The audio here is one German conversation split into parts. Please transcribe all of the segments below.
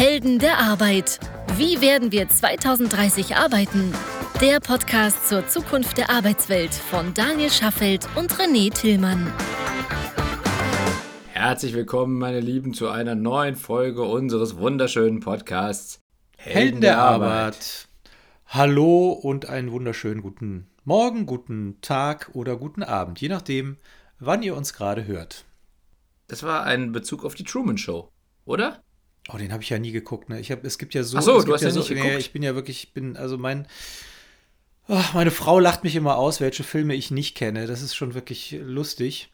Helden der Arbeit. Wie werden wir 2030 arbeiten? Der Podcast zur Zukunft der Arbeitswelt von Daniel Schaffelt und René Tillmann. Herzlich willkommen, meine Lieben, zu einer neuen Folge unseres wunderschönen Podcasts Helden der Arbeit. Hallo und einen wunderschönen guten Morgen, guten Tag oder guten Abend, je nachdem, wann ihr uns gerade hört. Das war ein Bezug auf die Truman Show, oder? Oh, den habe ich ja nie geguckt. Ne? Ich hab, es gibt ja so. Ach so, du hast ja ja nicht so, geguckt. Nee, ich bin ja wirklich, ich bin, also mein. Ach, meine Frau lacht mich immer aus, welche Filme ich nicht kenne. Das ist schon wirklich lustig.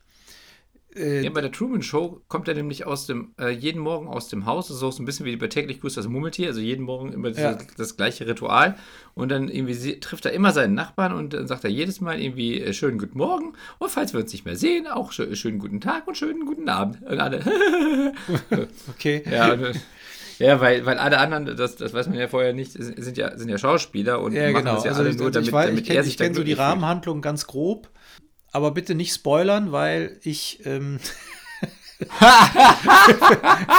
Äh, Ja, bei der Truman Show kommt er nämlich aus dem, äh, jeden Morgen aus dem Haus. Das ist auch so ein bisschen wie bei täglich grüßt das Murmeltier. Also jeden Morgen immer diese, Ja. das gleiche Ritual. Und dann irgendwie trifft er immer seinen Nachbarn und dann sagt er jedes Mal irgendwie äh, schönen guten Morgen. Und falls wir uns nicht mehr sehen, auch schö schönen guten Tag und schönen guten Abend. Und alle, okay. ja, und, äh, ja, weil, weil alle anderen, das, das weiß man ja vorher nicht, sind ja, sind ja Schauspieler und Ja, machen genau. das ja Also, alle ich, nur, also damit, ich, weiß, damit ich kenne er sich da kenn so die. Rahmenhandlung ganz grob, aber bitte nicht spoilern, weil ich. Ähm,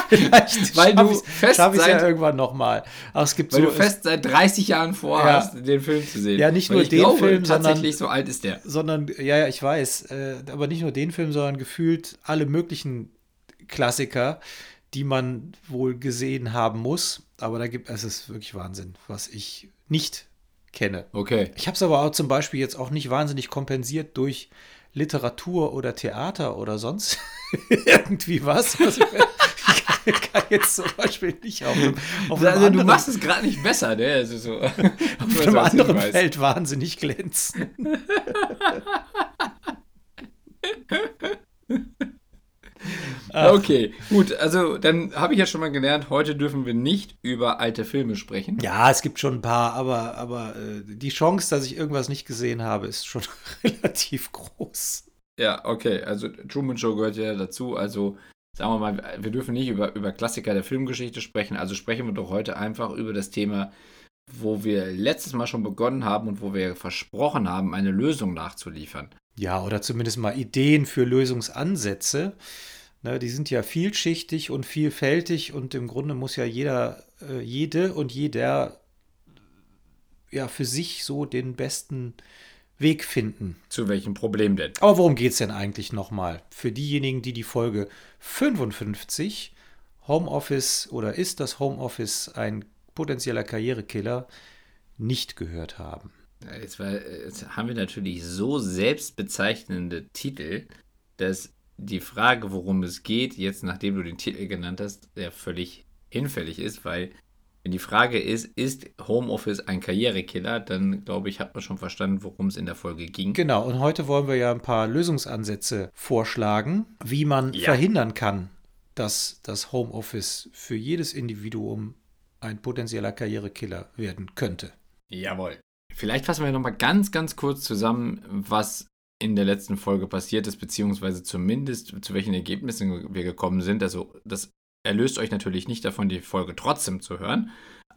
vielleicht Weil du fest ich's ja seit- irgendwann nochmal. Es gibt Weil so, du fest seit 30 Jahren vorhast, den Film zu sehen. Ja, nicht Weil nur den glaube, Film, sondern- tatsächlich so alt ist der. sondern, ja, ja, ich weiß, äh, aber nicht nur den Film, sondern gefühlt alle möglichen Klassiker, die man wohl gesehen haben muss. Aber da gibt es ist wirklich Wahnsinn, was ich nicht kenne. Okay. Ich habe es aber auch zum Beispiel jetzt auch nicht wahnsinnig kompensiert durch Literatur oder Theater oder sonst irgendwie was. Also ich kann, kann jetzt zum Beispiel nicht auf auf Also, du anderen, machst es gerade nicht besser, ne? Also so, auf einem anderen Feld wahnsinnig glänzen. Okay, gut. Also, dann habe ich ja schon mal gelernt, heute dürfen wir nicht über alte Filme sprechen. Ja, es gibt schon ein paar, aber, aber äh, die Chance, dass ich irgendwas nicht gesehen habe, ist schon relativ groß. Ja, okay. Also, Truman Show gehört ja dazu. Also, sagen wir mal, wir dürfen nicht über, über Klassiker der Filmgeschichte sprechen. Also, sprechen wir doch heute einfach über das Thema, wo wir letztes Mal schon begonnen haben und wo wir versprochen haben, eine Lösung nachzuliefern. Ja, oder zumindest mal Ideen für Lösungsansätze. Ne, die sind ja vielschichtig und vielfältig und im Grunde muss ja jeder, äh, jede und jeder ja für sich so den besten Weg finden. Zu welchem Problem denn? Aber worum geht es denn eigentlich nochmal? Für diejenigen, die die Folge 55 Homeoffice oder ist das Homeoffice ein potenzieller Karrierekiller nicht gehört haben. Jetzt, war, jetzt haben wir natürlich so selbstbezeichnende Titel, dass die Frage, worum es geht, jetzt nachdem du den Titel genannt hast, ja völlig hinfällig ist, weil wenn die Frage ist, ist Homeoffice ein Karrierekiller, dann glaube ich, hat man schon verstanden, worum es in der Folge ging. Genau, und heute wollen wir ja ein paar Lösungsansätze vorschlagen, wie man Ja. verhindern kann, dass das Homeoffice für jedes Individuum ein potenzieller Karrierekiller werden könnte. Jawohl. Vielleicht fassen wir nochmal ganz, ganz kurz zusammen, was in der letzten Folge passiert ist, beziehungsweise zumindest zu welchen Ergebnissen wir gekommen sind. Also das erlöst euch natürlich nicht davon, die Folge trotzdem zu hören.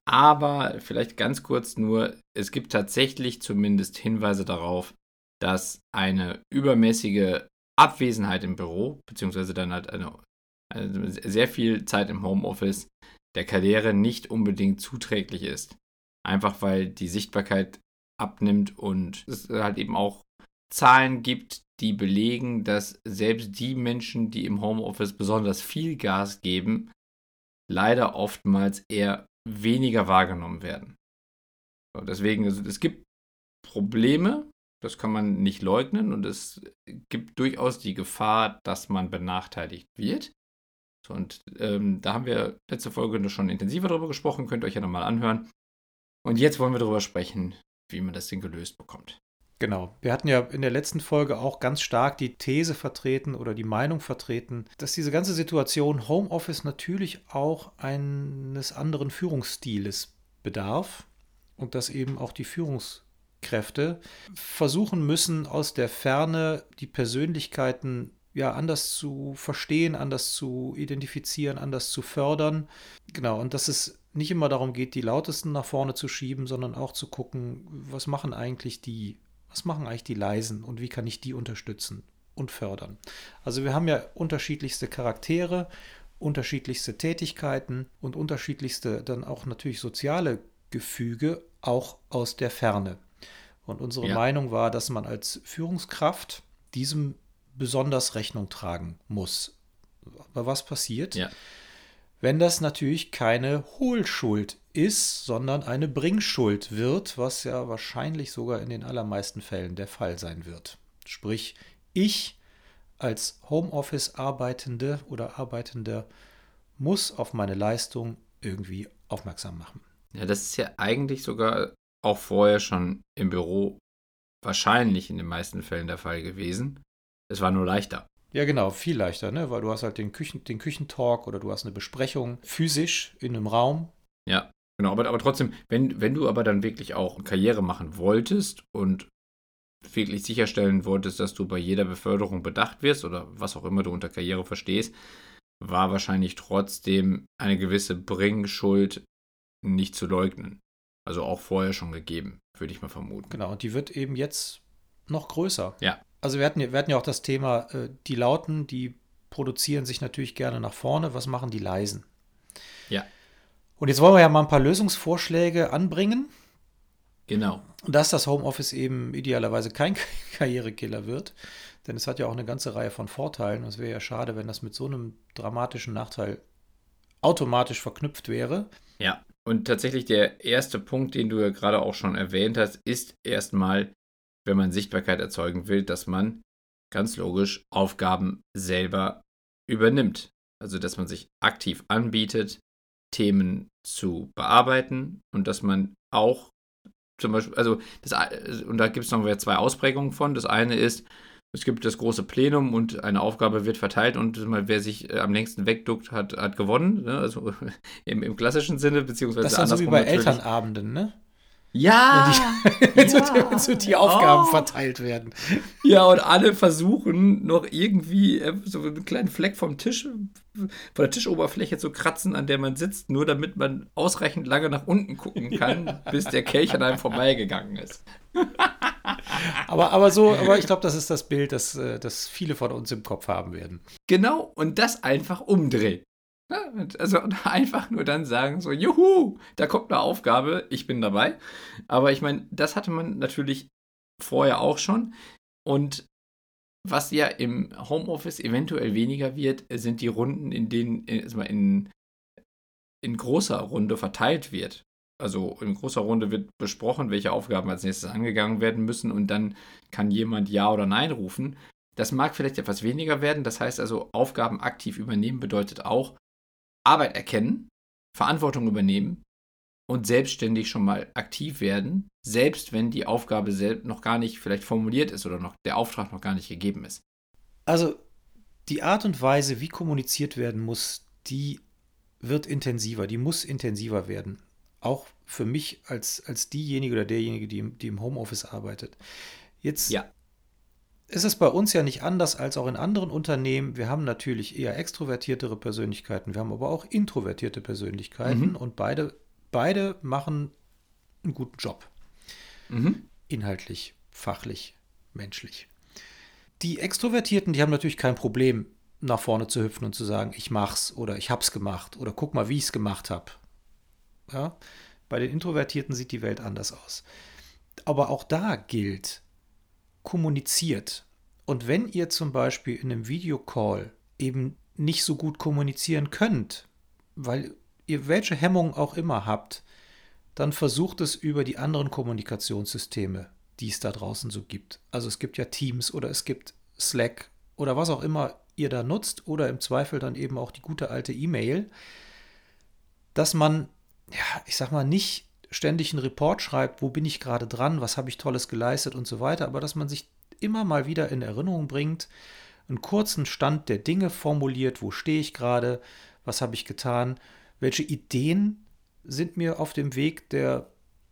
Aber vielleicht ganz kurz nur, es gibt tatsächlich zumindest Hinweise darauf, dass eine übermäßige Abwesenheit im Büro, beziehungsweise dann halt eine, eine sehr viel Zeit im Homeoffice der Karriere nicht unbedingt zuträglich ist. Einfach weil die Sichtbarkeit abnimmt und es halt eben auch Zahlen gibt, die belegen, dass selbst die Menschen, die im Homeoffice besonders viel Gas geben, leider oftmals eher weniger wahrgenommen werden. So, deswegen, also, es gibt Probleme, das kann man nicht leugnen und es gibt durchaus die Gefahr, dass man benachteiligt wird. So, und ähm, da haben wir letzte Folge schon intensiver darüber gesprochen, könnt ihr euch ja nochmal anhören. Und jetzt wollen wir darüber sprechen, wie man das Ding gelöst bekommt. Genau. Wir hatten ja in der letzten Folge auch ganz stark die These vertreten oder die Meinung vertreten, dass diese ganze Situation Homeoffice natürlich auch eines anderen Führungsstiles bedarf und dass eben auch die Führungskräfte versuchen müssen, aus der Ferne die Persönlichkeiten ja anders zu verstehen, anders zu identifizieren, anders zu fördern. Genau, und dass es nicht immer darum geht, die lautesten nach vorne zu schieben, sondern auch zu gucken, was machen eigentlich die, was machen eigentlich die leisen und wie kann ich die unterstützen und fördern. Also wir haben ja unterschiedlichste Charaktere unterschiedlichste Tätigkeiten und unterschiedlichste dann auch natürlich soziale Gefüge auch aus der Ferne. Und unsere ja. Meinung war, dass man als Führungskraft diesem besonders Rechnung tragen muss. Aber was passiert? Ja. Wenn das natürlich keine Hohlschuld ist, sondern eine Bringschuld wird, was ja wahrscheinlich sogar in den allermeisten Fällen der Fall sein wird. Sprich, ich als Homeoffice Arbeitende oder Arbeitender muss auf meine Leistung irgendwie aufmerksam machen. Ja, das ist ja eigentlich sogar auch vorher schon im Büro wahrscheinlich in den meisten Fällen der Fall gewesen. Es war nur leichter. Ja, genau, viel leichter, ne? Weil du hast halt den, Küchen, den Küchentalk oder du hast eine Besprechung physisch in einem Raum. Ja, genau, aber, aber trotzdem, wenn, wenn du aber dann wirklich auch Karriere machen wolltest und wirklich sicherstellen wolltest, dass du bei jeder Beförderung bedacht wirst oder was auch immer du unter Karriere verstehst, war wahrscheinlich trotzdem eine gewisse Bringschuld nicht zu leugnen. Also auch vorher schon gegeben, würde ich mal vermuten. Genau, und die wird eben jetzt noch größer. Ja. Also wir hatten, wir hatten ja auch das Thema, äh, die Lauten, die produzieren sich natürlich gerne nach vorne. Was machen die Leisen? Ja. Und jetzt wollen wir ja mal ein paar Lösungsvorschläge anbringen. Genau. Dass das Homeoffice eben idealerweise kein Karrierekiller wird. Denn es hat ja auch eine ganze Reihe von Vorteilen. Und es wäre ja schade, wenn das mit so einem dramatischen Nachteil automatisch verknüpft wäre. Ja, und tatsächlich der erste Punkt, den du ja gerade auch schon erwähnt hast, ist erstmal, wenn man Sichtbarkeit erzeugen will, dass man ganz logisch Aufgaben selber übernimmt. Also dass man sich aktiv anbietet, Themen zu bearbeiten und dass man auch zum Beispiel, also das, und da gibt es noch zwei Ausprägungen von. Das eine ist, es gibt das große Plenum und eine Aufgabe wird verteilt und wer sich äh, am längsten wegduckt, hat, hat gewonnen. Ne? Also im, im, klassischen Sinne, beziehungsweise Das ist so wie bei Elternabenden, ne? Ja! Wenn die, ja. so die Aufgaben oh. verteilt werden. Ja, und alle versuchen noch irgendwie äh, so einen kleinen Fleck vom Tisch, von der Tischoberfläche zu kratzen, an der man sitzt, nur damit man ausreichend lange nach unten gucken kann, ja. bis der Kelch an einem vorbeigegangen ist. aber, aber so, aber ich glaube, das ist das Bild, das, äh, das viele von uns im Kopf haben werden. Genau, und das einfach umdrehen. Also einfach nur dann sagen, so, juhu, da kommt eine Aufgabe, ich bin dabei. Aber ich meine, das hatte man natürlich vorher auch schon. Und was ja im Homeoffice eventuell weniger wird, sind die Runden, in denen in, in großer Runde verteilt wird. Also in großer Runde wird besprochen, welche Aufgaben als nächstes angegangen werden müssen und dann kann jemand Ja oder Nein rufen. Das mag vielleicht etwas weniger werden. Das heißt also, Aufgaben aktiv übernehmen bedeutet auch, Arbeit erkennen, Verantwortung übernehmen und selbstständig schon mal aktiv werden, selbst wenn die Aufgabe selbst noch gar nicht vielleicht formuliert ist oder noch der Auftrag noch gar nicht gegeben ist. Also die Art und Weise, wie kommuniziert werden muss, die wird intensiver, die muss intensiver werden. Auch für mich als, als diejenige oder derjenige, die im, die im Homeoffice arbeitet. Jetzt ja ist es bei uns ja nicht anders als auch in anderen Unternehmen. Wir haben natürlich eher extrovertiertere Persönlichkeiten, wir haben aber auch introvertierte Persönlichkeiten mhm. und beide, beide machen einen guten Job. Mhm. Inhaltlich, fachlich, menschlich. Die Extrovertierten, die haben natürlich kein Problem, nach vorne zu hüpfen und zu sagen, ich mach's oder ich hab's gemacht oder guck mal, wie ich es gemacht habe. Ja? Bei den Introvertierten sieht die Welt anders aus. Aber auch da gilt, kommuniziert. Und wenn ihr zum Beispiel in einem Videocall eben nicht so gut kommunizieren könnt, weil ihr welche Hemmungen auch immer habt, dann versucht es über die anderen Kommunikationssysteme, die es da draußen so gibt. Also es gibt ja Teams oder es gibt Slack oder was auch immer ihr da nutzt oder im Zweifel dann eben auch die gute alte E-Mail, dass man, ja, ich sag mal, nicht ständig einen Report schreibt, wo bin ich gerade dran, was habe ich Tolles geleistet und so weiter, aber dass man sich immer mal wieder in Erinnerung bringt, einen kurzen Stand der Dinge formuliert, wo stehe ich gerade, was habe ich getan, welche Ideen sind mir auf dem Weg der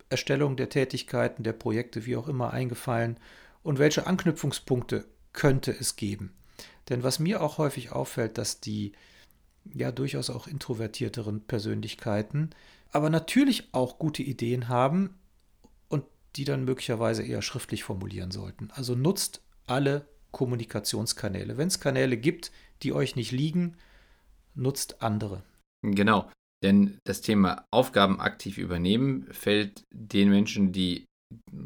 Erstellung der Tätigkeiten, der Projekte, wie auch immer, eingefallen und welche Anknüpfungspunkte könnte es geben. Denn was mir auch häufig auffällt, dass die ja durchaus auch introvertierteren Persönlichkeiten aber natürlich auch gute Ideen haben und die dann möglicherweise eher schriftlich formulieren sollten. Also nutzt alle Kommunikationskanäle. Wenn es Kanäle gibt, die euch nicht liegen, nutzt andere. Genau, denn das Thema Aufgaben aktiv übernehmen fällt den Menschen, die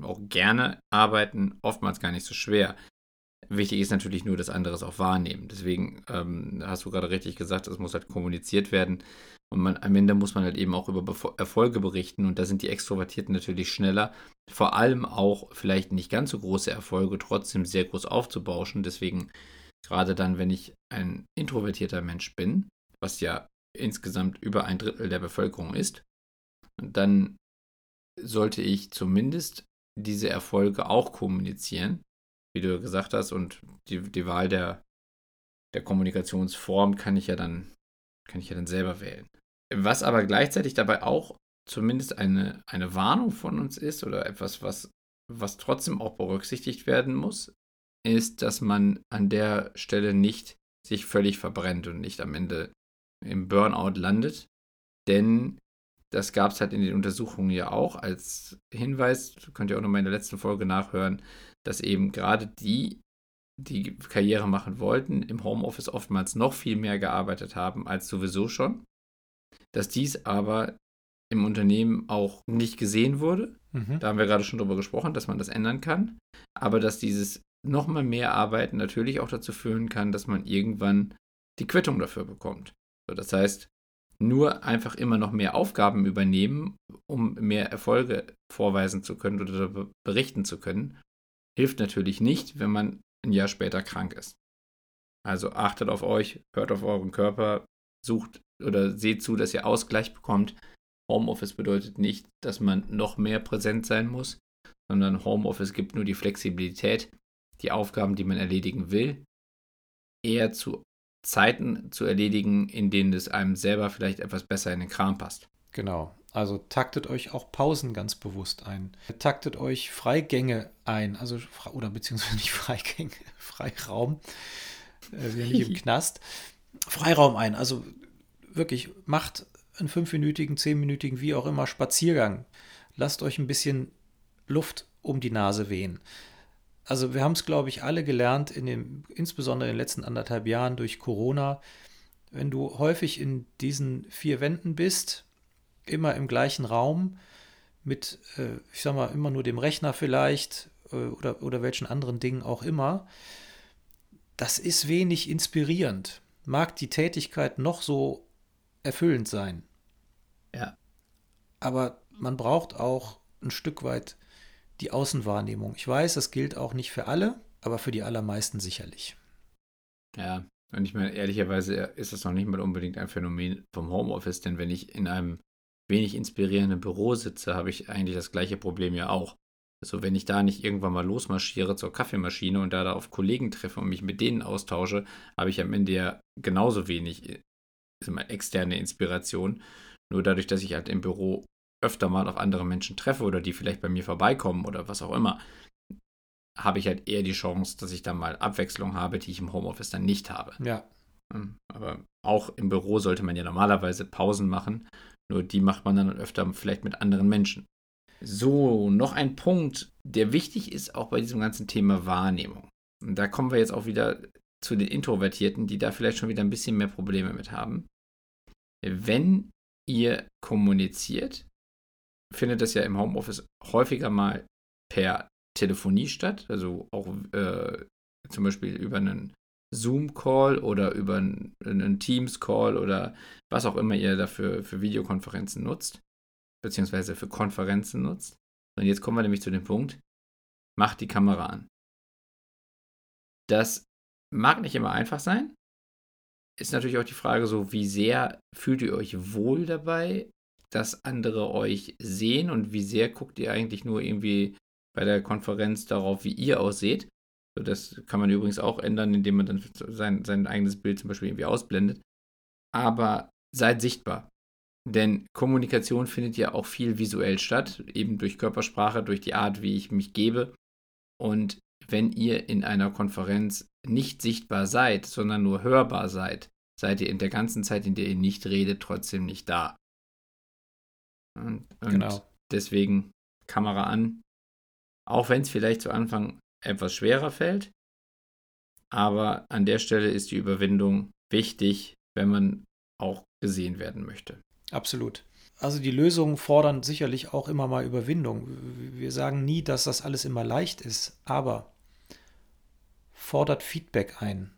auch gerne arbeiten, oftmals gar nicht so schwer. Wichtig ist natürlich nur, dass andere es auch wahrnehmen. Deswegen ähm, hast du gerade richtig gesagt, es muss halt kommuniziert werden. Und man, am Ende muss man halt eben auch über Befo Erfolge berichten. Und da sind die Extrovertierten natürlich schneller. Vor allem auch vielleicht nicht ganz so große Erfolge trotzdem sehr groß aufzubauschen. Deswegen, gerade dann, wenn ich ein introvertierter Mensch bin, was ja insgesamt über ein Drittel der Bevölkerung ist, dann sollte ich zumindest diese Erfolge auch kommunizieren, wie du gesagt hast, und die, die Wahl der, der Kommunikationsform kann ich ja dann, kann ich ja dann selber wählen. Was aber gleichzeitig dabei auch zumindest eine, eine Warnung von uns ist oder etwas, was, was trotzdem auch berücksichtigt werden muss, ist, dass man an der Stelle nicht sich völlig verbrennt und nicht am Ende im Burnout landet. Denn das gab es halt in den Untersuchungen ja auch als Hinweis, könnt ihr auch nochmal in der letzten Folge nachhören, dass eben gerade die, die Karriere machen wollten, im Homeoffice oftmals noch viel mehr gearbeitet haben als sowieso schon. Dass dies aber im Unternehmen auch nicht gesehen wurde. Mhm. Da haben wir gerade schon drüber gesprochen, dass man das ändern kann. Aber dass dieses nochmal mehr Arbeiten natürlich auch dazu führen kann, dass man irgendwann die Quittung dafür bekommt. So, das heißt, nur einfach immer noch mehr Aufgaben übernehmen, um mehr Erfolge vorweisen zu können oder berichten zu können, hilft natürlich nicht, wenn man ein Jahr später krank ist. Also achtet auf euch, hört auf euren Körper, sucht oder seht zu, dass ihr Ausgleich bekommt. Homeoffice bedeutet nicht, dass man noch mehr präsent sein muss, sondern Homeoffice gibt nur die Flexibilität, die Aufgaben, die man erledigen will, eher zu Zeiten zu erledigen, in denen es einem selber vielleicht etwas besser in den Kram passt. Genau. Also taktet euch auch Pausen ganz bewusst ein. Taktet euch Freigänge ein, also oder beziehungsweise nicht Freigänge, Freiraum, äh, wir nicht im Knast. Freiraum ein. Also wirklich macht einen fünfminütigen, zehnminütigen, wie auch immer Spaziergang. Lasst euch ein bisschen Luft um die Nase wehen also wir haben es, glaube ich, alle gelernt, in dem, insbesondere in den letzten anderthalb Jahren durch Corona, wenn du häufig in diesen vier Wänden bist, immer im gleichen Raum, mit, äh, ich sag mal, immer nur dem Rechner vielleicht äh, oder, oder welchen anderen Dingen auch immer, das ist wenig inspirierend. Mag die Tätigkeit noch so erfüllend sein. Ja. Aber man braucht auch ein Stück weit die Außenwahrnehmung. Ich weiß, das gilt auch nicht für alle, aber für die allermeisten sicherlich. Ja, und ich meine, ehrlicherweise ist das noch nicht mal unbedingt ein Phänomen vom Homeoffice, denn wenn ich in einem wenig inspirierenden Büro sitze, habe ich eigentlich das gleiche Problem ja auch. Also wenn ich da nicht irgendwann mal losmarschiere zur Kaffeemaschine und da, da auf Kollegen treffe und mich mit denen austausche, habe ich am Ende ja genauso wenig externe Inspiration. Nur dadurch, dass ich halt im Büro öfter mal auf andere Menschen treffe oder die vielleicht bei mir vorbeikommen oder was auch immer, habe ich halt eher die Chance, dass ich da mal Abwechslung habe, die ich im Homeoffice dann nicht habe. Ja. Hm, aber auch im Büro sollte man ja normalerweise Pausen machen, nur die macht man dann öfter vielleicht mit anderen Menschen. So, noch ein Punkt, der wichtig ist auch bei diesem ganzen Thema Wahrnehmung. Und da kommen wir jetzt auch wieder zu den Introvertierten, die da vielleicht schon wieder ein bisschen mehr Probleme mit haben. Wenn ihr kommuniziert, findet das ja im Homeoffice häufiger mal per Telefonie statt, also auch äh, zum Beispiel über einen Zoom-Call oder über einen, einen Teams-Call oder was auch immer ihr dafür für Videokonferenzen nutzt, beziehungsweise für Konferenzen nutzt. Und jetzt kommen wir nämlich zu dem Punkt, macht die Kamera an. Das mag nicht immer einfach sein. Ist natürlich auch die Frage so, wie sehr fühlt ihr euch wohl dabei, dass andere euch sehen und wie sehr guckt ihr eigentlich nur irgendwie bei der Konferenz darauf, wie ihr ausseht. Das kann man übrigens auch ändern, indem man dann sein, sein eigenes Bild zum Beispiel irgendwie ausblendet. Aber seid sichtbar. Denn Kommunikation findet ja auch viel visuell statt, eben durch Körpersprache, durch die Art, wie ich mich gebe. Und wenn ihr in einer Konferenz nicht sichtbar seid, sondern nur hörbar seid, seid ihr in der ganzen Zeit, in der ihr nicht redet, trotzdem nicht da. Und, und genau. deswegen Kamera an. Auch wenn es vielleicht zu Anfang etwas schwerer fällt. Aber an der Stelle ist die Überwindung wichtig, wenn man auch gesehen werden möchte. Absolut. Also die Lösungen fordern sicherlich auch immer mal Überwindung. Wir sagen nie, dass das alles immer leicht ist, aber fordert Feedback ein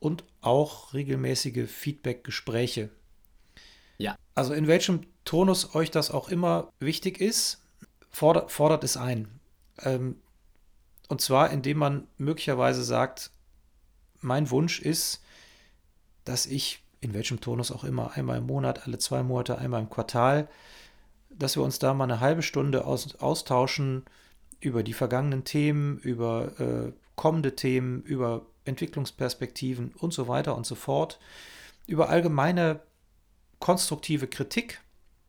und auch regelmäßige Feedback-Gespräche. Ja. Also in welchem Tonus euch das auch immer wichtig ist, fordert, fordert es ein. Ähm, und zwar, indem man möglicherweise sagt, mein Wunsch ist, dass ich, in welchem Tonus auch immer, einmal im Monat, alle zwei Monate, einmal im Quartal, dass wir uns da mal eine halbe Stunde aus, austauschen über die vergangenen Themen, über äh, kommende Themen, über Entwicklungsperspektiven und so weiter und so fort, über allgemeine konstruktive Kritik.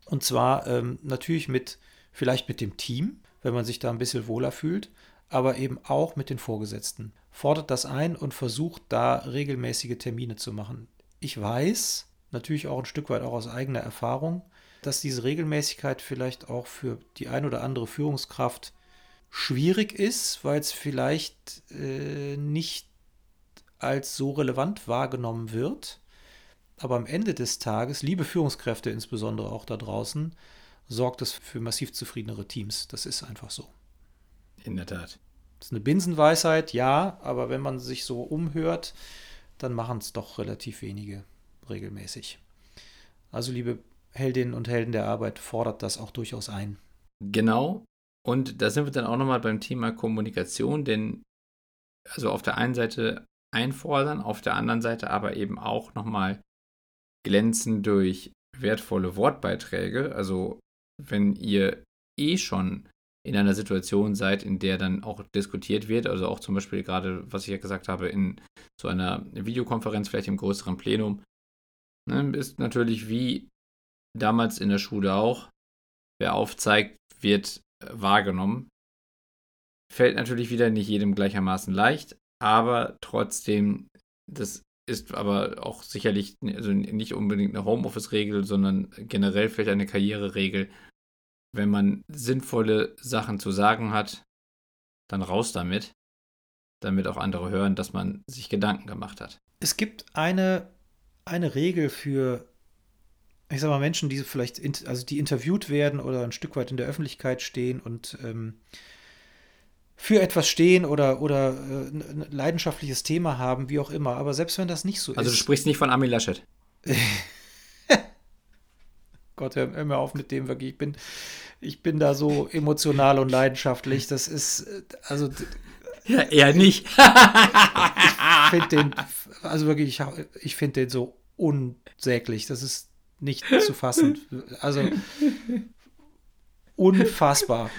Und zwar ähm, natürlich mit, vielleicht mit dem Team, wenn man sich da ein bisschen wohler fühlt, aber eben auch mit den Vorgesetzten. Fordert das ein und versucht da regelmäßige Termine zu machen. Ich weiß, natürlich auch ein Stück weit auch aus eigener Erfahrung, dass diese Regelmäßigkeit vielleicht auch für die ein oder andere Führungskraft schwierig ist, weil es vielleicht äh, nicht als so relevant wahrgenommen wird. Aber am Ende des Tages, liebe Führungskräfte insbesondere auch da draußen, sorgt es für massiv zufriedenere Teams. Das ist einfach so. In der Tat. Das ist eine Binsenweisheit, ja, aber wenn man sich so umhört, dann machen es doch relativ wenige regelmäßig. Also, liebe Heldinnen und Helden der Arbeit, fordert das auch durchaus ein. Genau. Und da sind wir dann auch nochmal beim Thema Kommunikation, denn also auf der einen Seite einfordern, auf der anderen Seite aber eben auch nochmal glänzen durch wertvolle Wortbeiträge. Also wenn ihr eh schon in einer Situation seid, in der dann auch diskutiert wird, also auch zum Beispiel gerade, was ich ja gesagt habe, in so einer Videokonferenz, vielleicht im größeren Plenum, ne, ist natürlich wie damals in der Schule auch, wer aufzeigt, wird wahrgenommen. Fällt natürlich wieder nicht jedem gleichermaßen leicht, aber trotzdem, das ist aber auch sicherlich also nicht unbedingt eine Homeoffice-Regel, sondern generell vielleicht eine Karriereregel. Wenn man sinnvolle Sachen zu sagen hat, dann raus damit, damit auch andere hören, dass man sich Gedanken gemacht hat. Es gibt eine, eine Regel für, ich sag mal, Menschen, die vielleicht, in, also die interviewt werden oder ein Stück weit in der Öffentlichkeit stehen und ähm, für etwas stehen oder, oder äh, ein leidenschaftliches Thema haben, wie auch immer. Aber selbst wenn das nicht so also ist. Also du sprichst nicht von Armin Laschet. Gott, hör, hör mir auf mit dem wirklich. Ich bin, ich bin da so emotional und leidenschaftlich. Das ist, also. Ja, eher nicht. ich finde den, also wirklich, ich, ich finde den so unsäglich. Das ist nicht zu fassen. Also unfassbar.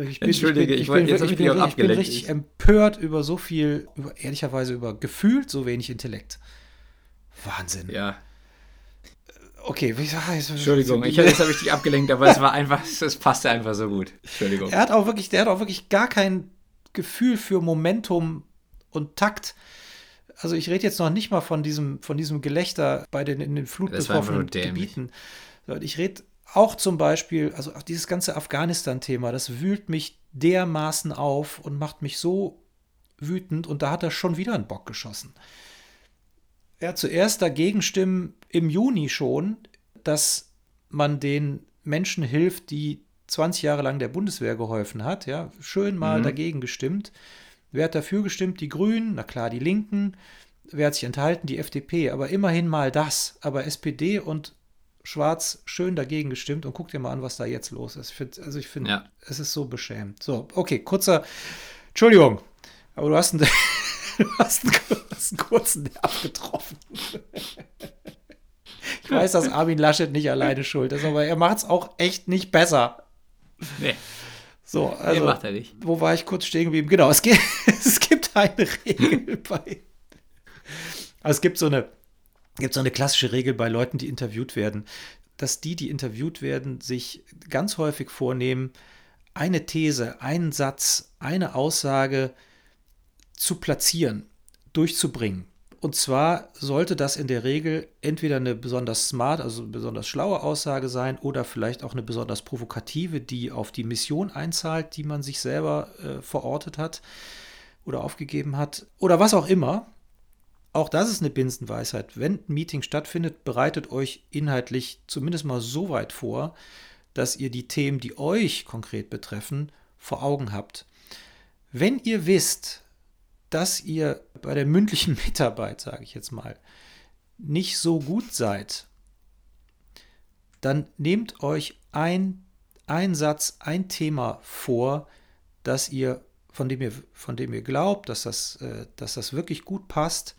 Ich bin, Entschuldige, ich, bin, ich, bin, ich, bin, ich bin richtig empört über so viel, über, ehrlicherweise über gefühlt so wenig Intellekt. Wahnsinn. Ja. Okay, Entschuldigung, ich, jetzt habe ich dich abgelenkt, aber es war einfach, es passte einfach so gut. Entschuldigung. Er hat auch wirklich, der hat auch wirklich gar kein Gefühl für Momentum und Takt. Also ich rede jetzt noch nicht mal von diesem, von diesem Gelächter bei den in den flutbetroffenen Gebieten. Ich rede auch zum Beispiel, also auch dieses ganze Afghanistan-Thema, das wühlt mich dermaßen auf und macht mich so wütend und da hat er schon wieder einen Bock geschossen. Hat zuerst dagegen stimmen im Juni schon, dass man den Menschen hilft, die 20 Jahre lang der Bundeswehr geholfen hat. Ja, schön mal mhm. dagegen gestimmt. Wer hat dafür gestimmt? Die Grünen, na klar, die Linken. Wer hat sich enthalten? Die FDP. Aber immerhin mal das. Aber SPD und Schwarz schön dagegen gestimmt und guck dir mal an, was da jetzt los ist. Ich find, also ich finde, ja. es ist so beschämend. So, okay, kurzer, Entschuldigung, aber du hast einen, du hast einen, hast einen kurzen Nerv getroffen. ich weiß, dass Armin Laschet nicht alleine schuld ist, aber er macht es auch echt nicht besser. Nee. So, also, nee, macht er nicht. wo war ich kurz stehen geblieben? Genau, es gibt, es gibt eine Regel bei. Also es gibt so eine gibt so eine klassische Regel bei Leuten, die interviewt werden, dass die, die interviewt werden, sich ganz häufig vornehmen, eine These, einen Satz, eine Aussage zu platzieren, durchzubringen. Und zwar sollte das in der Regel entweder eine besonders smart, also besonders schlaue Aussage sein oder vielleicht auch eine besonders provokative, die auf die Mission einzahlt, die man sich selber äh, verortet hat oder aufgegeben hat oder was auch immer. auch das ist eine Binsenweisheit. Wenn ein Meeting stattfindet, bereitet euch inhaltlich zumindest mal so weit vor, dass ihr die Themen, die euch konkret betreffen, vor Augen habt. Wenn ihr wisst, dass ihr bei der mündlichen Mitarbeit, sage ich jetzt mal, nicht so gut seid, dann nehmt euch ein, ein Satz, ein Thema vor, das ihr, von dem ihr, von dem ihr glaubt, dass das, äh, dass das wirklich gut passt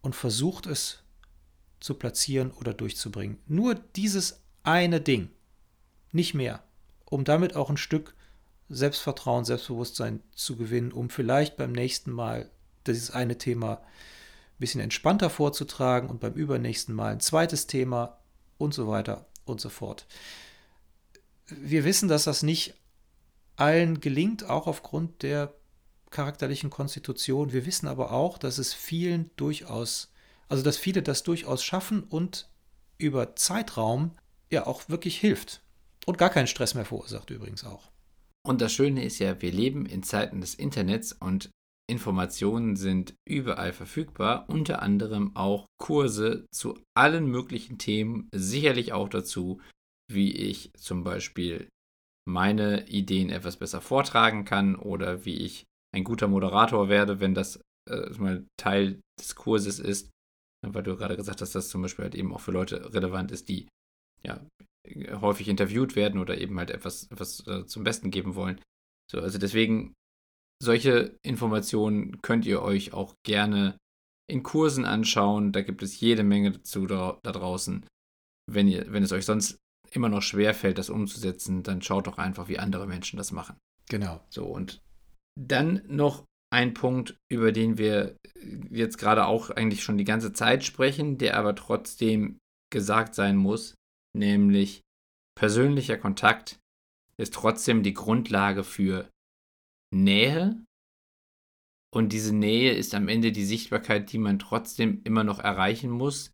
und versucht es zu platzieren oder durchzubringen. Nur dieses eine Ding, nicht mehr, um damit auch ein Stück Selbstvertrauen, Selbstbewusstsein zu gewinnen, um vielleicht beim nächsten Mal dieses eine Thema ein bisschen entspannter vorzutragen und beim übernächsten Mal ein zweites Thema und so weiter und so fort. Wir wissen, dass das nicht allen gelingt, auch aufgrund der charakterlichen Konstitution. Wir wissen aber auch, dass es vielen durchaus, also dass viele das durchaus schaffen und über Zeitraum ja auch wirklich hilft. Und gar keinen Stress mehr verursacht übrigens auch. Und das Schöne ist ja, wir leben in Zeiten des Internets und Informationen sind überall verfügbar, unter anderem auch Kurse zu allen möglichen Themen, sicherlich auch dazu, wie ich zum Beispiel meine Ideen etwas besser vortragen kann oder wie ich ein guter Moderator werde, wenn das äh, mal Teil des Kurses ist, weil du gerade gesagt hast, dass das zum Beispiel halt eben auch für Leute relevant ist, die ja häufig interviewt werden oder eben halt etwas, etwas äh, zum Besten geben wollen. So, also deswegen, solche Informationen könnt ihr euch auch gerne in Kursen anschauen. Da gibt es jede Menge dazu da, da draußen. Wenn, ihr, wenn es euch sonst immer noch schwer fällt, das umzusetzen, dann schaut doch einfach, wie andere Menschen das machen. Genau. So, und dann noch ein Punkt, über den wir jetzt gerade auch eigentlich schon die ganze Zeit sprechen, der aber trotzdem gesagt sein muss, nämlich persönlicher Kontakt ist trotzdem die Grundlage für Nähe. Und diese Nähe ist am Ende die Sichtbarkeit, die man trotzdem immer noch erreichen muss,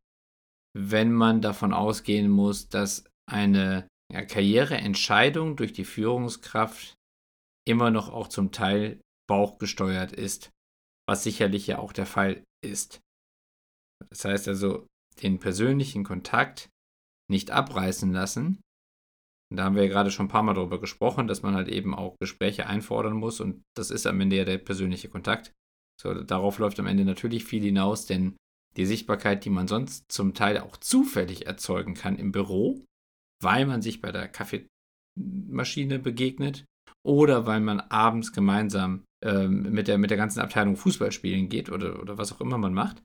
wenn man davon ausgehen muss, dass eine ja, Karriereentscheidung durch die Führungskraft immer noch auch zum Teil bauchgesteuert ist, was sicherlich ja auch der Fall ist. Das heißt also, den persönlichen Kontakt nicht abreißen lassen. Da haben wir ja gerade schon ein paar Mal darüber gesprochen, dass man halt eben auch Gespräche einfordern muss und das ist am Ende ja der persönliche Kontakt. So, darauf läuft am Ende natürlich viel hinaus, denn die Sichtbarkeit, die man sonst zum Teil auch zufällig erzeugen kann im Büro, weil man sich bei der Kaffeemaschine begegnet oder weil man abends gemeinsam ähm, mit, der, mit der ganzen Abteilung Fußball spielen geht oder, oder was auch immer man macht.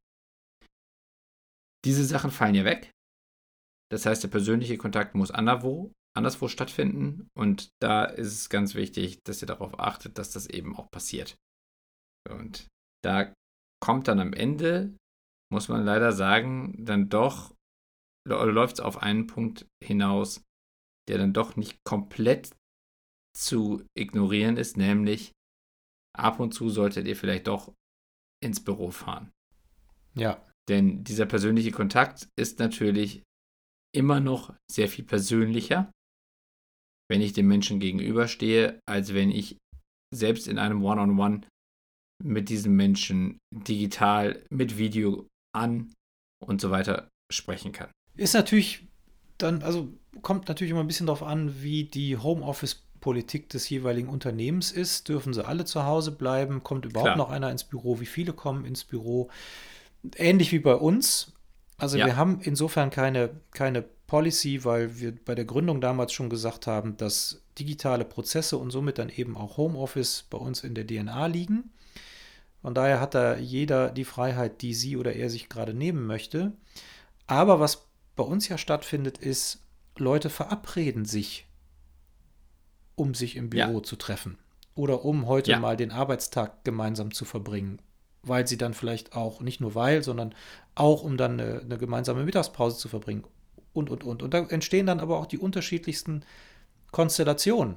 Diese Sachen fallen ja weg. Das heißt, der persönliche Kontakt muss anderswo, anderswo stattfinden und da ist es ganz wichtig, dass ihr darauf achtet, dass das eben auch passiert. Und da kommt dann am Ende, muss man leider sagen, dann doch, läuft es auf einen Punkt hinaus, der dann doch nicht komplett zu ignorieren ist, nämlich ab und zu solltet ihr vielleicht doch ins Büro fahren. Ja. Denn dieser persönliche Kontakt ist natürlich immer noch sehr viel persönlicher, wenn ich dem Menschen gegenüberstehe, als wenn ich selbst in einem One-on-One -on -One mit diesem Menschen digital mit Video an und so weiter sprechen kann. Ist natürlich dann, also kommt natürlich immer ein bisschen darauf an, wie die Homeoffice-Politik des jeweiligen Unternehmens ist. Dürfen sie alle zu Hause bleiben? Kommt überhaupt Klar. noch einer ins Büro? Wie viele kommen ins Büro? Ähnlich wie bei uns. Also ja. wir haben insofern keine, keine Policy, weil wir bei der Gründung damals schon gesagt haben, dass digitale Prozesse und somit dann eben auch Homeoffice bei uns in der DNA liegen. Von daher hat da jeder die Freiheit, die sie oder er sich gerade nehmen möchte. Aber was bei uns ja stattfindet, ist, Leute verabreden sich, um sich im Büro ja. zu treffen. Oder um heute ja. mal den Arbeitstag gemeinsam zu verbringen weil sie dann vielleicht auch, nicht nur weil, sondern auch, um dann eine, eine gemeinsame Mittagspause zu verbringen und, und, und. Und da entstehen dann aber auch die unterschiedlichsten Konstellationen.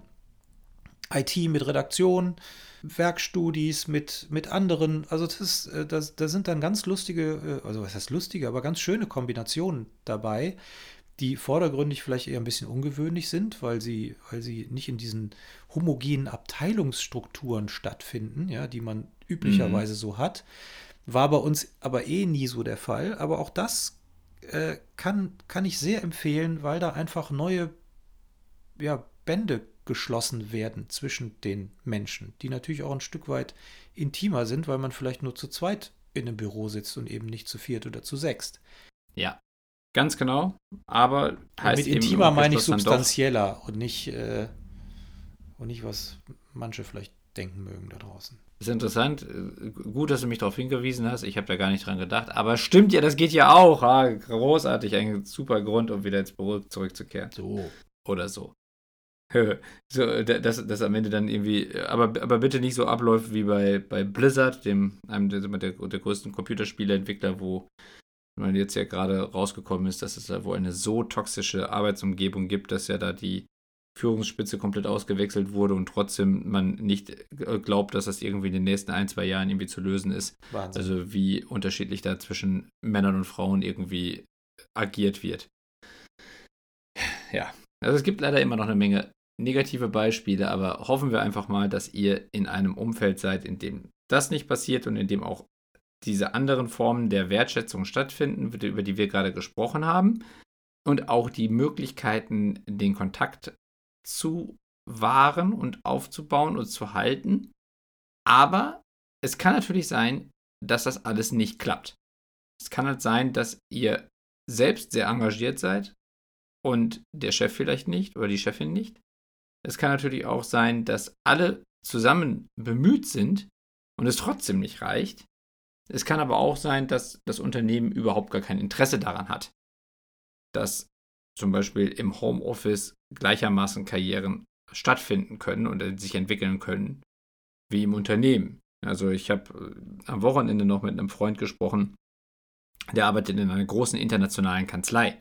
IT mit Redaktion, Werkstudis mit, mit anderen. Also das, äh, das, da sind dann ganz lustige, äh, also was heißt lustige, aber ganz schöne Kombinationen dabei, die vordergründig vielleicht eher ein bisschen ungewöhnlich sind, weil sie, weil sie nicht in diesen homogenen Abteilungsstrukturen stattfinden, ja, die man üblicherweise mhm. so hat. War bei uns aber eh nie so der Fall. Aber auch das äh, kann, kann ich sehr empfehlen, weil da einfach neue ja, Bände geschlossen werden zwischen den Menschen, die natürlich auch ein Stück weit intimer sind, weil man vielleicht nur zu zweit in einem Büro sitzt und eben nicht zu viert oder zu sechst. Ja, ganz genau. Aber heißt mit intimer meine ich substanzieller und nicht, äh, und nicht, was manche vielleicht denken mögen da draußen. Ist interessant. Gut, dass du mich darauf hingewiesen hast. Ich habe da gar nicht dran gedacht. Aber stimmt ja, das geht ja auch. Ah, großartig. Ein super Grund, um wieder ins Büro zurückzukehren. So. Oder so. so dass das am Ende dann irgendwie, aber, aber bitte nicht so abläuft wie bei, bei Blizzard, dem, einem der, der, der größten Computerspieleentwickler, wo man jetzt ja gerade rausgekommen ist, dass es da wohl eine so toxische Arbeitsumgebung gibt, dass ja da die Führungsspitze komplett ausgewechselt wurde und trotzdem man nicht äh, glaubt, dass das irgendwie in den nächsten ein, zwei Jahren irgendwie zu lösen ist. Wahnsinn. Also wie unterschiedlich da zwischen Männern und Frauen irgendwie agiert wird. Ja, also es gibt leider immer noch eine Menge negative Beispiele, aber hoffen wir einfach mal, dass ihr in einem Umfeld seid, in dem das nicht passiert und in dem auch diese anderen Formen der Wertschätzung stattfinden, über die wir gerade gesprochen haben. Und auch die Möglichkeiten, den Kontakt zu wahren und aufzubauen und zu halten. Aber es kann natürlich sein, dass das alles nicht klappt. Es kann halt sein, dass ihr selbst sehr engagiert seid und der Chef vielleicht nicht oder die Chefin nicht. Es kann natürlich auch sein, dass alle zusammen bemüht sind und es trotzdem nicht reicht. Es kann aber auch sein, dass das Unternehmen überhaupt gar kein Interesse daran hat, dass zum Beispiel im Homeoffice gleichermaßen Karrieren stattfinden können und sich entwickeln können wie im Unternehmen. Also ich habe äh, am Wochenende noch mit einem Freund gesprochen, der arbeitet in einer großen internationalen Kanzlei.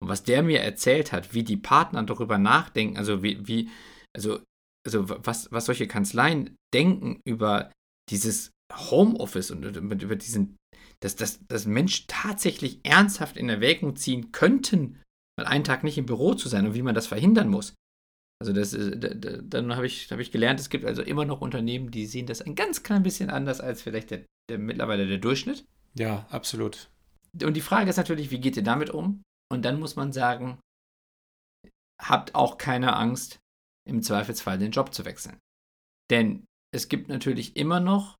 Und was der mir erzählt hat, wie die Partner darüber nachdenken, also wie, wie also, also was, was solche Kanzleien denken über dieses Homeoffice und über diesen, dass, dass, dass Menschen tatsächlich ernsthaft in Erwägung ziehen könnten, mal einen Tag nicht im Büro zu sein und wie man das verhindern muss. Also das dann habe ich, hab ich gelernt, es gibt also immer noch Unternehmen, die sehen das ein ganz klein bisschen anders als vielleicht der, der mittlerweile der Durchschnitt. Ja, absolut. Und die Frage ist natürlich, wie geht ihr damit um? Und dann muss man sagen, habt auch keine Angst, im Zweifelsfall den Job zu wechseln. Denn es gibt natürlich immer noch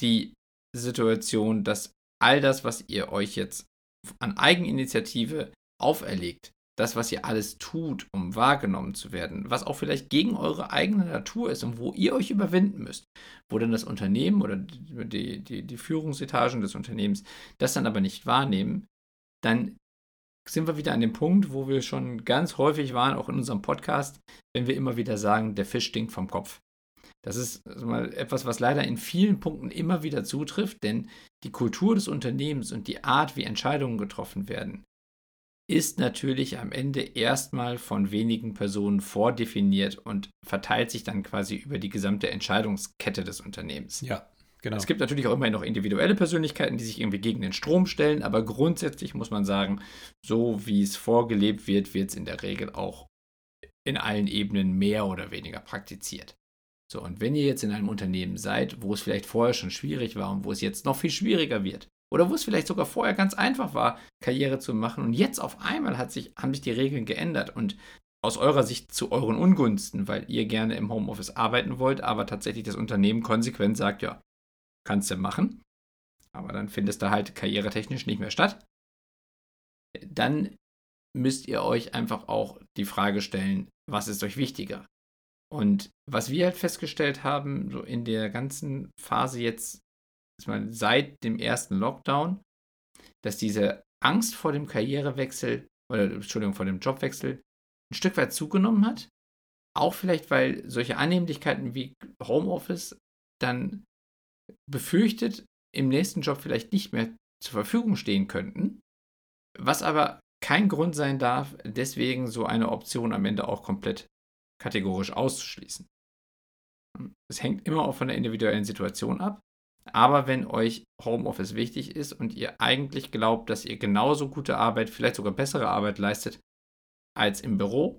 die Situation, dass all das, was ihr euch jetzt an Eigeninitiative auferlegt, das, was ihr alles tut, um wahrgenommen zu werden, was auch vielleicht gegen eure eigene Natur ist und wo ihr euch überwinden müsst, wo dann das Unternehmen oder die, die, die Führungsetagen des Unternehmens das dann aber nicht wahrnehmen, dann sind wir wieder an dem Punkt, wo wir schon ganz häufig waren, auch in unserem Podcast, wenn wir immer wieder sagen, der Fisch stinkt vom Kopf. Das ist mal etwas, was leider in vielen Punkten immer wieder zutrifft, denn die Kultur des Unternehmens und die Art, wie Entscheidungen getroffen werden, ist natürlich am Ende erstmal von wenigen Personen vordefiniert und verteilt sich dann quasi über die gesamte Entscheidungskette des Unternehmens. Ja, genau. Es gibt natürlich auch immerhin noch individuelle Persönlichkeiten, die sich irgendwie gegen den Strom stellen, aber grundsätzlich muss man sagen, so wie es vorgelebt wird, wird es in der Regel auch in allen Ebenen mehr oder weniger praktiziert. So, und wenn ihr jetzt in einem Unternehmen seid, wo es vielleicht vorher schon schwierig war und wo es jetzt noch viel schwieriger wird, oder wo es vielleicht sogar vorher ganz einfach war, Karriere zu machen und jetzt auf einmal hat sich, haben sich die Regeln geändert und aus eurer Sicht zu euren Ungunsten, weil ihr gerne im Homeoffice arbeiten wollt, aber tatsächlich das Unternehmen konsequent sagt, ja, kannst du machen, aber dann findest du halt karrieretechnisch nicht mehr statt, dann müsst ihr euch einfach auch die Frage stellen, was ist euch wichtiger? Und was wir halt festgestellt haben, so in der ganzen Phase jetzt, meine, seit dem ersten Lockdown, dass diese Angst vor dem Karrierewechsel oder Entschuldigung, vor dem Jobwechsel ein Stück weit zugenommen hat. Auch vielleicht, weil solche Annehmlichkeiten wie Homeoffice dann befürchtet im nächsten Job vielleicht nicht mehr zur Verfügung stehen könnten. Was aber kein Grund sein darf, deswegen so eine Option am Ende auch komplett kategorisch auszuschließen. Es hängt immer auch von der individuellen Situation ab. Aber wenn euch Homeoffice wichtig ist und ihr eigentlich glaubt, dass ihr genauso gute Arbeit, vielleicht sogar bessere Arbeit leistet als im Büro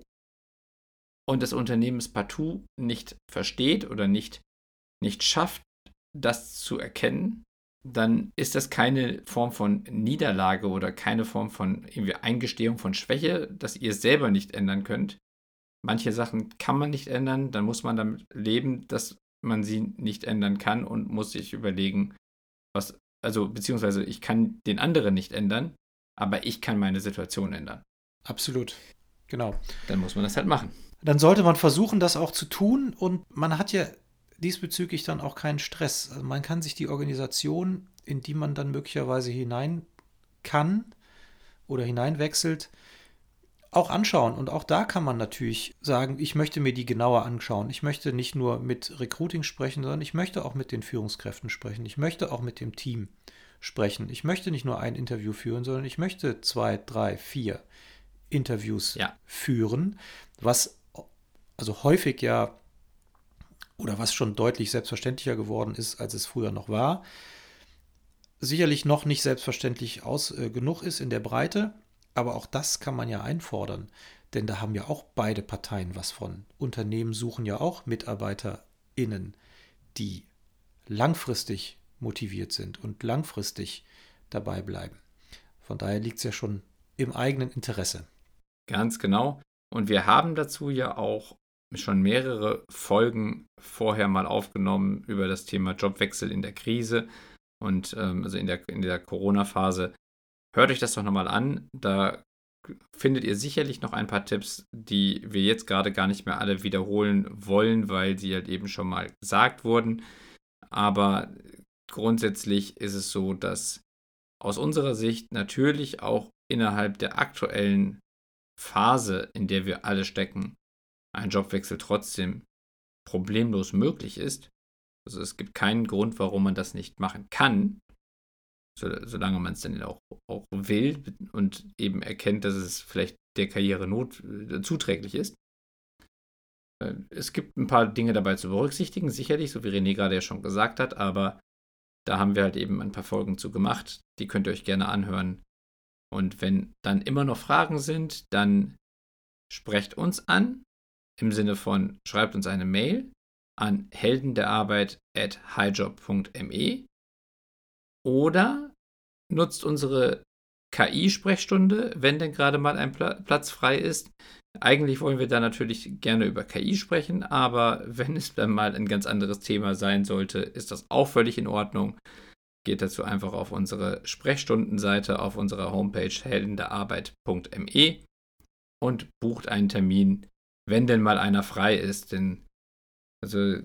und das Unternehmen es partout nicht versteht oder nicht, nicht schafft, das zu erkennen, dann ist das keine Form von Niederlage oder keine Form von irgendwie Eingestehung von Schwäche, dass ihr es selber nicht ändern könnt. Manche Sachen kann man nicht ändern, dann muss man damit leben, dass man sie nicht ändern kann und muss sich überlegen, was, also beziehungsweise ich kann den anderen nicht ändern, aber ich kann meine Situation ändern. Absolut. Genau. Dann muss man das halt machen. Dann sollte man versuchen, das auch zu tun und man hat ja diesbezüglich dann auch keinen Stress. Also man kann sich die Organisation, in die man dann möglicherweise hinein kann oder hineinwechselt, auch anschauen. Und auch da kann man natürlich sagen, ich möchte mir die genauer anschauen. Ich möchte nicht nur mit Recruiting sprechen, sondern ich möchte auch mit den Führungskräften sprechen. Ich möchte auch mit dem Team sprechen. Ich möchte nicht nur ein Interview führen, sondern ich möchte zwei, drei, vier Interviews ja. führen, was also häufig ja oder was schon deutlich selbstverständlicher geworden ist, als es früher noch war. Sicherlich noch nicht selbstverständlich aus, äh, genug ist in der Breite, aber auch das kann man ja einfordern, denn da haben ja auch beide Parteien was von. Unternehmen suchen ja auch MitarbeiterInnen, die langfristig motiviert sind und langfristig dabei bleiben. Von daher liegt es ja schon im eigenen Interesse. Ganz genau. Und wir haben dazu ja auch schon mehrere Folgen vorher mal aufgenommen über das Thema Jobwechsel in der Krise und ähm, also in der, in der Corona-Phase. Hört euch das doch nochmal an. Da findet ihr sicherlich noch ein paar Tipps, die wir jetzt gerade gar nicht mehr alle wiederholen wollen, weil sie halt eben schon mal gesagt wurden. Aber grundsätzlich ist es so, dass aus unserer Sicht natürlich auch innerhalb der aktuellen Phase, in der wir alle stecken, ein Jobwechsel trotzdem problemlos möglich ist. Also es gibt keinen Grund, warum man das nicht machen kann, solange man es dann auch, auch will und eben erkennt, dass es vielleicht der Karriere not, äh, zuträglich ist. Äh, es gibt ein paar Dinge dabei zu berücksichtigen, sicherlich, so wie René gerade ja schon gesagt hat, aber da haben wir halt eben ein paar Folgen zu gemacht. Die könnt ihr euch gerne anhören. Und wenn dann immer noch Fragen sind, dann sprecht uns an im Sinne von schreibt uns eine Mail an heldenderarbeit at highjob.me oder nutzt unsere KI-Sprechstunde, wenn denn gerade mal ein Pla Platz frei ist. Eigentlich wollen wir da natürlich gerne über KI sprechen, aber wenn es dann mal ein ganz anderes Thema sein sollte, ist das auch völlig in Ordnung. Geht dazu einfach auf unsere Sprechstundenseite auf unserer Homepage heldenderarbeit.me und bucht einen Termin wenn denn mal einer frei ist. Denn also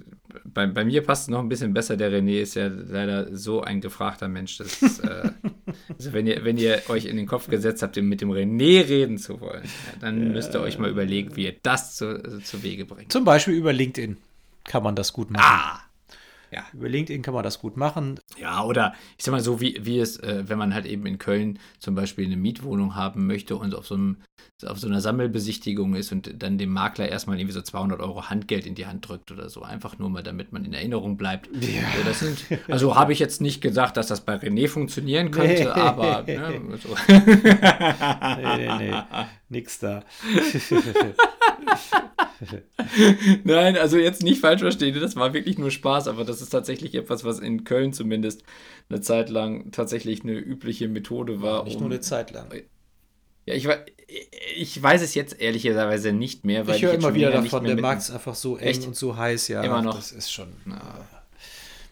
bei, bei mir passt es noch ein bisschen besser. Der René ist ja leider so ein gefragter Mensch. Dass, äh, also wenn ihr, wenn ihr euch in den Kopf gesetzt habt, mit dem René reden zu wollen, ja, dann ja. müsst ihr euch mal überlegen, wie ihr das zu, zu Wege bringt. Zum Beispiel über LinkedIn kann man das gut machen. Ah, ja. Über LinkedIn kann man das gut machen. Ja, oder ich sag mal so, wie, wie es, äh, wenn man halt eben in Köln zum Beispiel eine Mietwohnung haben möchte und auf so, einem, auf so einer Sammelbesichtigung ist und dann dem Makler erstmal irgendwie so 200 Euro Handgeld in die Hand drückt oder so. Einfach nur mal, damit man in Erinnerung bleibt. Ja. Sind, also habe ich jetzt nicht gesagt, dass das bei René funktionieren könnte, nee. aber. Ne, so. nee, nee, nee. Nix da. Nein, also jetzt nicht falsch verstehen, das war wirklich nur Spaß, aber das ist tatsächlich etwas, was in Köln zumindest eine Zeit lang tatsächlich eine übliche Methode war. Nicht um, nur eine Zeit lang. Ja, ich, ich weiß es jetzt ehrlicherweise nicht mehr, weil ich höre immer wieder davon, der Markt ist einfach so eng Echt? und so heiß, ja. Immer noch. Das ist schon,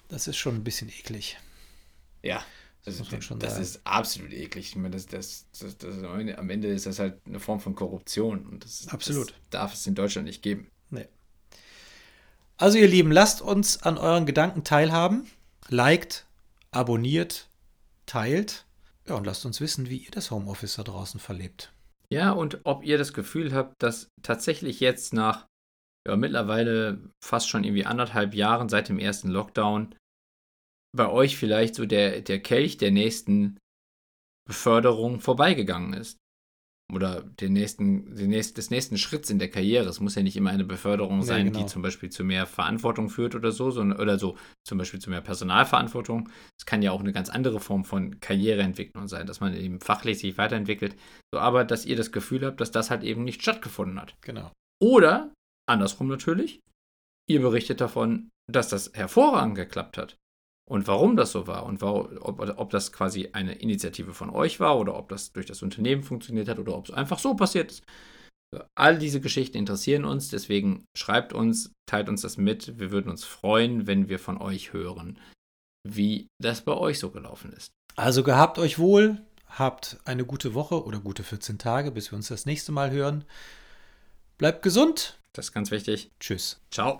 das ist schon ein bisschen eklig. Ja, das, das, ist, das ist, absolut eklig. Ich meine, das, das, das, das, am Ende ist das halt eine Form von Korruption und das, absolut. das darf es in Deutschland nicht geben. Nee. Also ihr Lieben, lasst uns an euren Gedanken teilhaben. Liked, abonniert, teilt. Ja, und lasst uns wissen, wie ihr das Homeoffice da draußen verlebt. Ja, und ob ihr das Gefühl habt, dass tatsächlich jetzt nach ja, mittlerweile fast schon irgendwie anderthalb Jahren seit dem ersten Lockdown bei euch vielleicht so der, der Kelch der nächsten Beförderung vorbeigegangen ist. Oder den nächsten, den nächsten, des nächsten Schritts in der Karriere. Es muss ja nicht immer eine Beförderung sein, genau. die zum Beispiel zu mehr Verantwortung führt oder so, sondern, oder so zum Beispiel zu mehr Personalverantwortung. Es kann ja auch eine ganz andere Form von Karriereentwicklung sein, dass man eben fachlich sich weiterentwickelt. So, aber dass ihr das Gefühl habt, dass das halt eben nicht stattgefunden hat. Genau. Oder, andersrum natürlich, ihr berichtet davon, dass das hervorragend geklappt hat und warum das so war und warum, ob, ob das quasi eine Initiative von euch war oder ob das durch das Unternehmen funktioniert hat oder ob es einfach so passiert ist. All diese Geschichten interessieren uns, deswegen schreibt uns, teilt uns das mit. Wir würden uns freuen, wenn wir von euch hören, wie das bei euch so gelaufen ist. Also gehabt euch wohl, habt eine gute Woche oder gute 14 Tage, bis wir uns das nächste Mal hören. Bleibt gesund. Das ist ganz wichtig. Tschüss. Ciao.